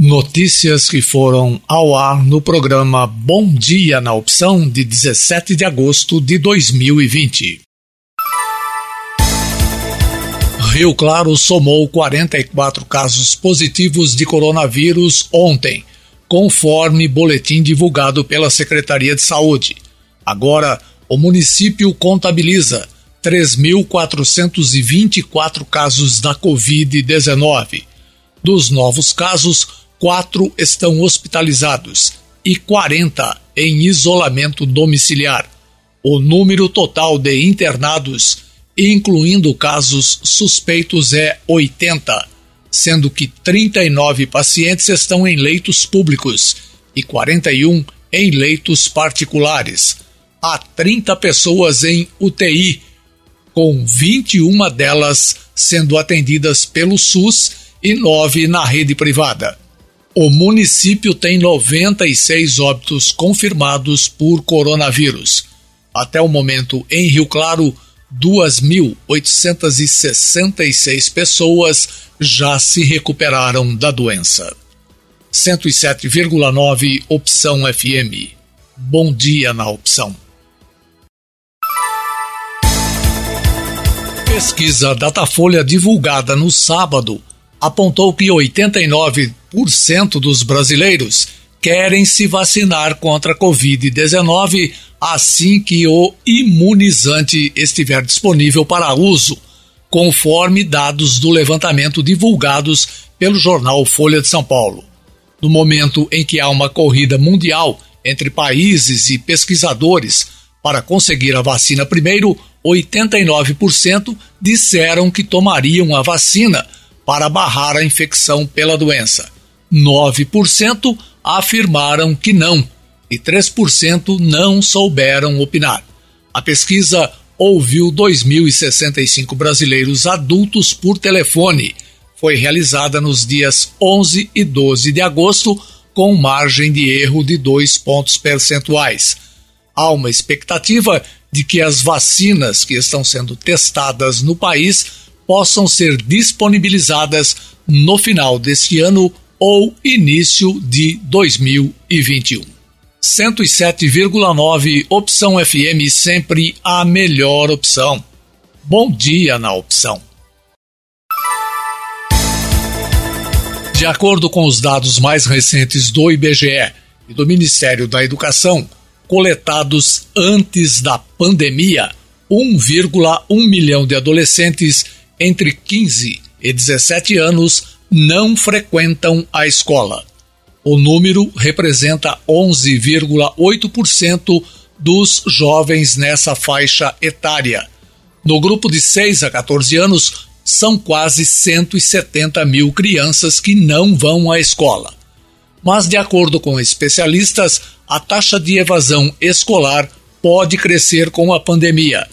Notícias que foram ao ar no programa Bom Dia na Opção de 17 de agosto de 2020. Rio Claro somou 44 casos positivos de coronavírus ontem, conforme boletim divulgado pela Secretaria de Saúde. Agora, o município contabiliza 3.424 casos da Covid-19. Dos novos casos, quatro estão hospitalizados e 40 em isolamento domiciliar. O número total de internados, incluindo casos suspeitos, é 80, sendo que 39 pacientes estão em leitos públicos e 41 em leitos particulares. Há 30 pessoas em UTI, com 21 delas sendo atendidas pelo SUS e nove na rede privada. O município tem 96 óbitos confirmados por coronavírus. Até o momento, em Rio Claro, 2.866 pessoas já se recuperaram da doença. 107,9 Opção FM. Bom dia na opção. Pesquisa Datafolha divulgada no sábado apontou que 89% dos brasileiros querem se vacinar contra a Covid-19 assim que o imunizante estiver disponível para uso, conforme dados do levantamento divulgados pelo jornal Folha de São Paulo. No momento em que há uma corrida mundial entre países e pesquisadores para conseguir a vacina primeiro, 89% disseram que tomariam a vacina para barrar a infecção pela doença. 9% afirmaram que não e 3% não souberam opinar. A pesquisa ouviu 2.065 brasileiros adultos por telefone. Foi realizada nos dias 11 e 12 de agosto, com margem de erro de 2 pontos percentuais. Há uma expectativa de que as vacinas que estão sendo testadas no país possam ser disponibilizadas no final deste ano ou início de 2021. 107,9 Opção FM sempre a melhor opção. Bom dia na opção. De acordo com os dados mais recentes do IBGE e do Ministério da Educação, coletados antes da pandemia, 1,1 milhão de adolescentes entre 15 e 17 anos não frequentam a escola. O número representa 11,8% dos jovens nessa faixa etária. No grupo de 6 a 14 anos, são quase 170 mil crianças que não vão à escola. Mas, de acordo com especialistas, a taxa de evasão escolar pode crescer com a pandemia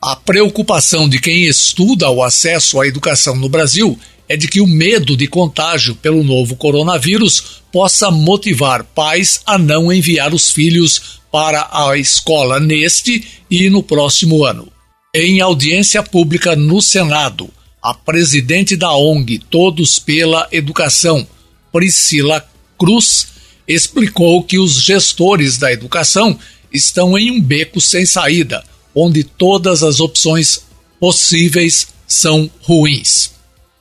a preocupação de quem estuda o acesso à educação no Brasil é de que o medo de contágio pelo novo coronavírus possa motivar pais a não enviar os filhos para a escola neste e no próximo ano. Em audiência pública no Senado, a presidente da ONG Todos pela Educação, Priscila Cruz, explicou que os gestores da educação estão em um beco sem saída onde todas as opções possíveis são ruins.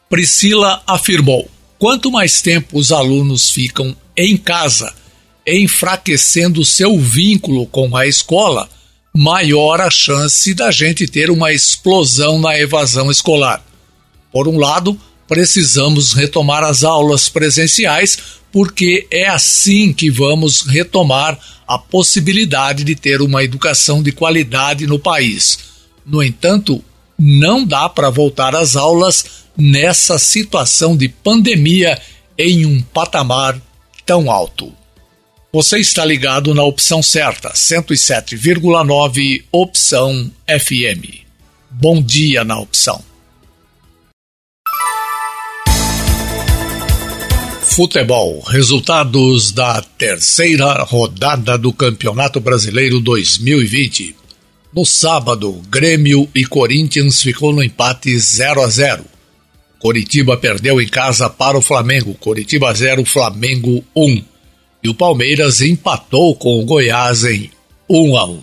Priscila afirmou: quanto mais tempo os alunos ficam em casa, enfraquecendo seu vínculo com a escola, maior a chance da gente ter uma explosão na evasão escolar. Por um lado, precisamos retomar as aulas presenciais, porque é assim que vamos retomar a possibilidade de ter uma educação de qualidade no país. No entanto, não dá para voltar às aulas nessa situação de pandemia em um patamar tão alto. Você está ligado na opção certa, 107,9 Opção FM. Bom dia na opção. Futebol. Resultados da terceira rodada do Campeonato Brasileiro 2020. No sábado, Grêmio e Corinthians ficou no empate 0 a 0. Coritiba perdeu em casa para o Flamengo, Coritiba 0, Flamengo 1. E o Palmeiras empatou com o Goiás em 1 a 1.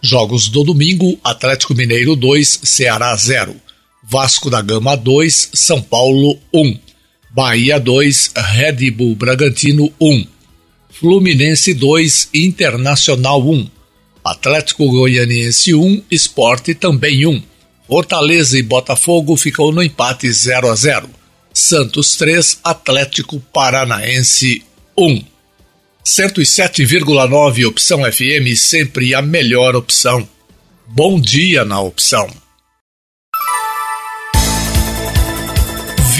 Jogos do domingo: Atlético Mineiro 2, Ceará 0. Vasco da Gama 2, São Paulo 1. Bahia 2, Red Bull Bragantino 1. Fluminense 2, Internacional 1. Atlético Goianiense 1, Esporte também 1. Fortaleza e Botafogo ficou no empate 0 a 0. Santos 3, Atlético Paranaense 1. 107,9 Opção FM, sempre a melhor opção. Bom dia na opção.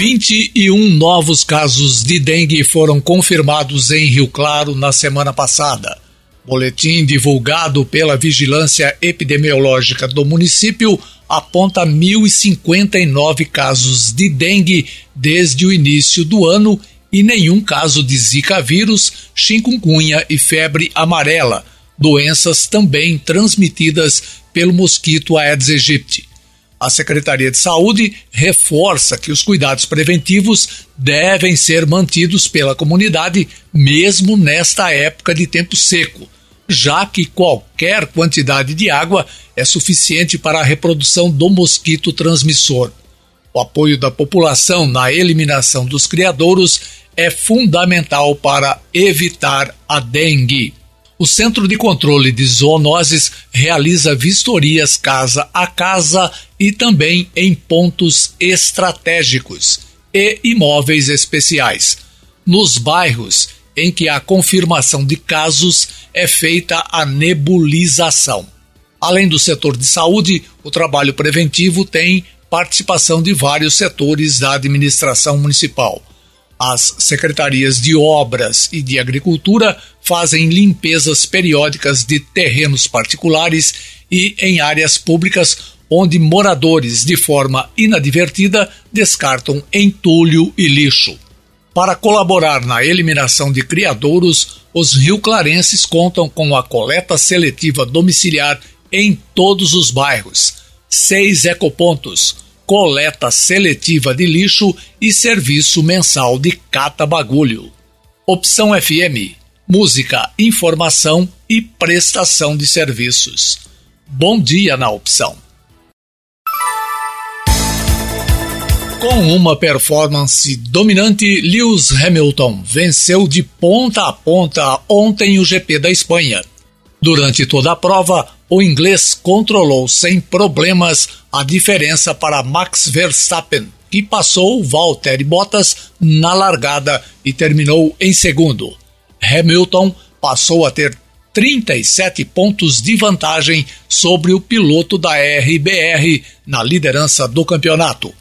21 novos casos de dengue foram confirmados em Rio Claro na semana passada. Boletim divulgado pela Vigilância Epidemiológica do município aponta 1.059 casos de dengue desde o início do ano e nenhum caso de Zika vírus, chikungunya e febre amarela, doenças também transmitidas pelo mosquito Aedes aegypti. A Secretaria de Saúde reforça que os cuidados preventivos devem ser mantidos pela comunidade, mesmo nesta época de tempo seco, já que qualquer quantidade de água é suficiente para a reprodução do mosquito transmissor. O apoio da população na eliminação dos criadouros é fundamental para evitar a dengue. O Centro de Controle de Zoonoses realiza vistorias casa a casa e também em pontos estratégicos e imóveis especiais. Nos bairros em que a confirmação de casos é feita a nebulização. Além do setor de saúde, o trabalho preventivo tem participação de vários setores da administração municipal. As secretarias de Obras e de Agricultura fazem limpezas periódicas de terrenos particulares e em áreas públicas onde moradores, de forma inadvertida, descartam entulho e lixo. Para colaborar na eliminação de criadouros, os rio-clarenses contam com a coleta seletiva domiciliar em todos os bairros. Seis ecopontos coleta seletiva de lixo e serviço mensal de cata-bagulho. Opção FM, música, informação e prestação de serviços. Bom dia na opção. Com uma performance dominante, Lewis Hamilton venceu de ponta a ponta ontem o GP da Espanha. Durante toda a prova, o inglês controlou sem problemas a diferença para Max Verstappen, que passou Valtteri Bottas na largada e terminou em segundo. Hamilton passou a ter 37 pontos de vantagem sobre o piloto da RBR na liderança do campeonato.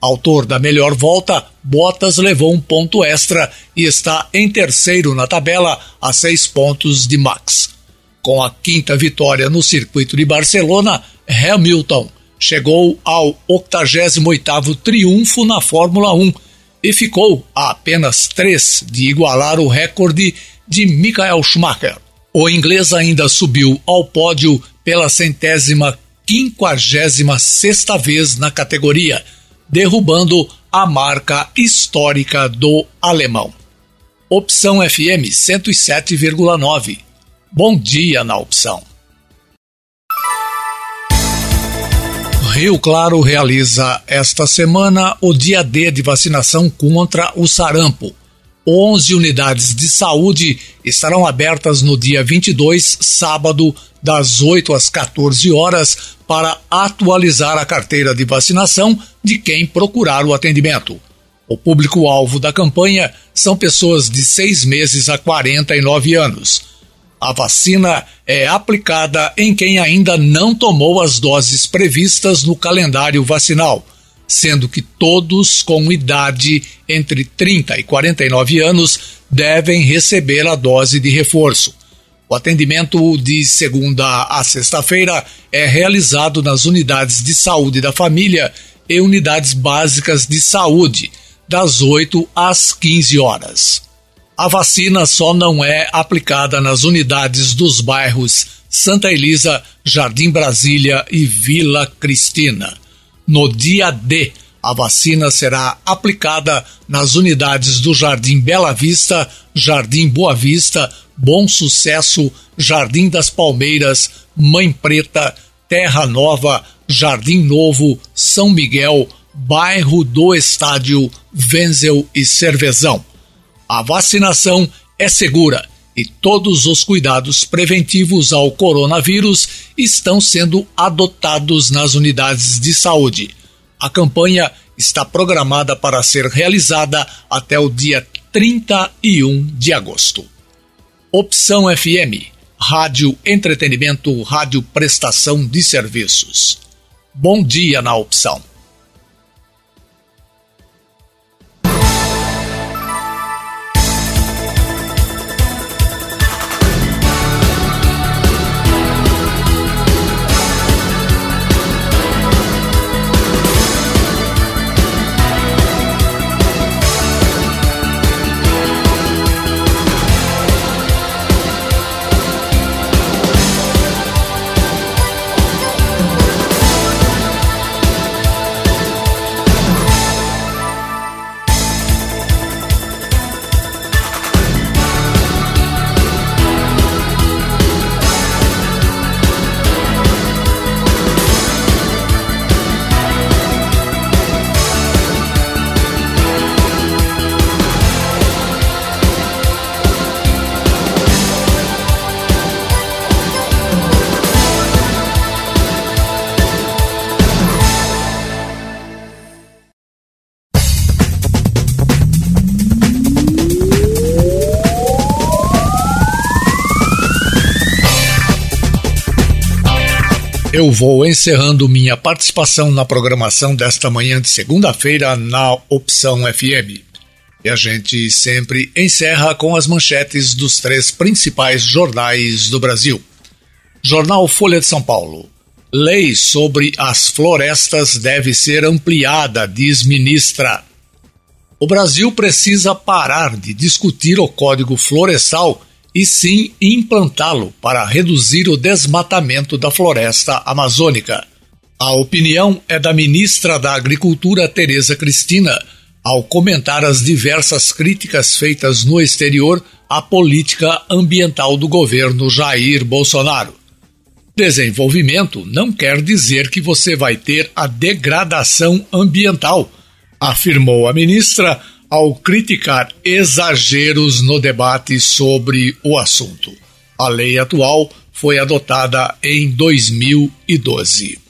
Autor da melhor volta, Bottas levou um ponto extra e está em terceiro na tabela, a seis pontos de Max. Com a quinta vitória no circuito de Barcelona, Hamilton chegou ao 88º triunfo na Fórmula 1 e ficou a apenas três de igualar o recorde de Michael Schumacher. O inglês ainda subiu ao pódio pela centésima quinquagésima sexta vez na categoria, derrubando a marca histórica do alemão. Opção FM 107,9 Bom dia na opção. Rio Claro realiza esta semana o dia D de vacinação contra o sarampo. 11 unidades de saúde estarão abertas no dia 22, sábado, das 8 às 14 horas, para atualizar a carteira de vacinação de quem procurar o atendimento. O público-alvo da campanha são pessoas de 6 meses a 49 anos. A vacina é aplicada em quem ainda não tomou as doses previstas no calendário vacinal, sendo que todos com idade entre 30 e 49 anos devem receber a dose de reforço. O atendimento de segunda a sexta-feira é realizado nas unidades de saúde da família e unidades básicas de saúde, das 8 às 15 horas. A vacina só não é aplicada nas unidades dos bairros Santa Elisa, Jardim Brasília e Vila Cristina. No dia D, A vacina será aplicada nas unidades do Jardim Bela Vista, Jardim Boa Vista, Bom Sucesso, Jardim das Palmeiras, Mãe Preta, Terra Nova, Jardim Novo, São Miguel, bairro do Estádio, Wenzel e Cervezão. A vacinação é segura e todos os cuidados preventivos ao coronavírus estão sendo adotados nas unidades de saúde. A campanha está programada para ser realizada até o dia 31 de agosto. Opção FM, Rádio Entretenimento, Rádio Prestação de Serviços. Bom dia na opção. Eu vou encerrando minha participação na programação desta manhã de segunda-feira na Opção FM. E a gente sempre encerra com as manchetes dos três principais jornais do Brasil. Jornal Folha de São Paulo. Lei sobre as florestas deve ser ampliada, diz ministra. O Brasil precisa parar de discutir o Código Florestal e sim implantá-lo para reduzir o desmatamento da floresta amazônica. A opinião é da ministra da Agricultura, Tereza Cristina, ao comentar as diversas críticas feitas no exterior à política ambiental do governo Jair Bolsonaro. Desenvolvimento não quer dizer que você vai ter a degradação ambiental, afirmou a ministra ao criticar exageros no debate sobre o assunto. A lei atual foi adotada em 2012.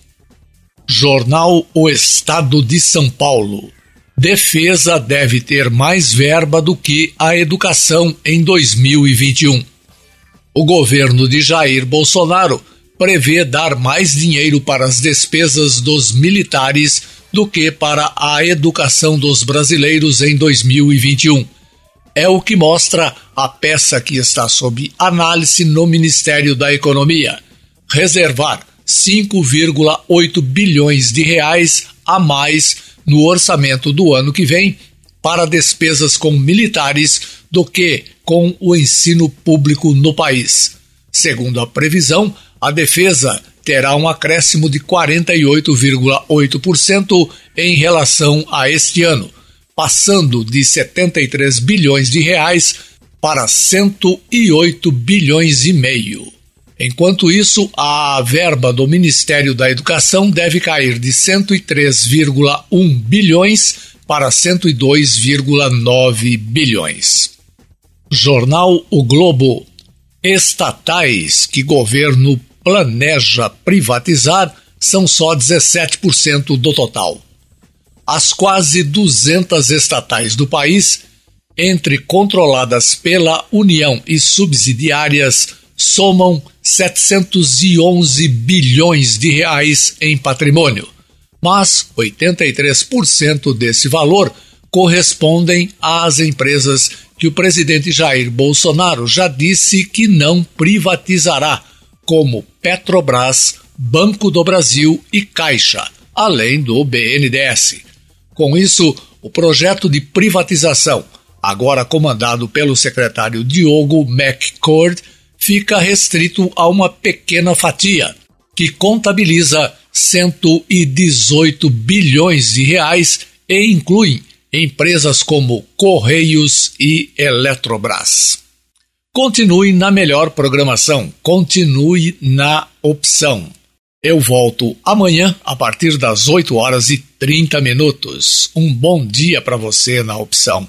Jornal O Estado de São Paulo. Defesa deve ter mais verba do que a educação em 2021. O governo de Jair Bolsonaro prevê dar mais dinheiro para as despesas dos militares do que para a educação dos brasileiros em 2021. É o que mostra a peça que está sob análise no Ministério da Economia. Reservar 5,8 bilhões de reais a mais no orçamento do ano que vem para despesas com militares do que com o ensino público no país. Segundo a previsão, a defesa terá um acréscimo de 48,8% em relação a este ano, passando de 73 bilhões de reais para 108 bilhões e meio. Enquanto isso, a verba do Ministério da Educação deve cair de 103,1 bilhões para 102,9 bilhões. Jornal O Globo. Estatais que governo planeja privatizar são só 17% do total. As quase 200 estatais do país, entre controladas pela União e subsidiárias, somam 711 bilhões de reais em patrimônio, mas 83% desse valor correspondem às empresas que o presidente Jair Bolsonaro já disse que não privatizará como Petrobras, Banco do Brasil e Caixa, além do BNDES. Com isso, o projeto de privatização, agora comandado pelo secretário Diogo McCord, fica restrito a uma pequena fatia, que contabiliza 118 bilhões de reais e incluem empresas como Correios e Eletrobras. Continue na melhor programação, continue na opção. Eu volto amanhã a partir das 8 horas e 30 minutos. Um bom dia para você na opção.